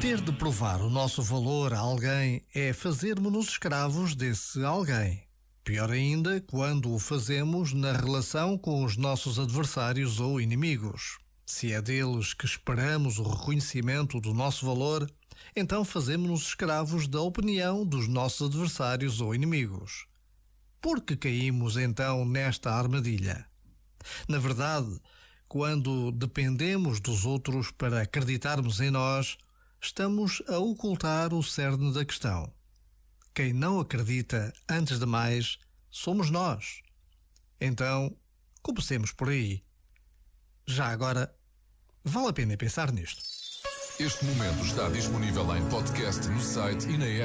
Ter de provar o nosso valor a alguém é fazermos-nos escravos desse alguém. Pior ainda quando o fazemos na relação com os nossos adversários ou inimigos. Se é deles que esperamos o reconhecimento do nosso valor, então fazemos-nos escravos da opinião dos nossos adversários ou inimigos. Por que caímos então nesta armadilha? Na verdade, quando dependemos dos outros para acreditarmos em nós, estamos a ocultar o cerne da questão. Quem não acredita, antes de mais, somos nós. Então, comecemos por aí. Já agora, vale a pena pensar nisto. Este momento está disponível em podcast no site e na app.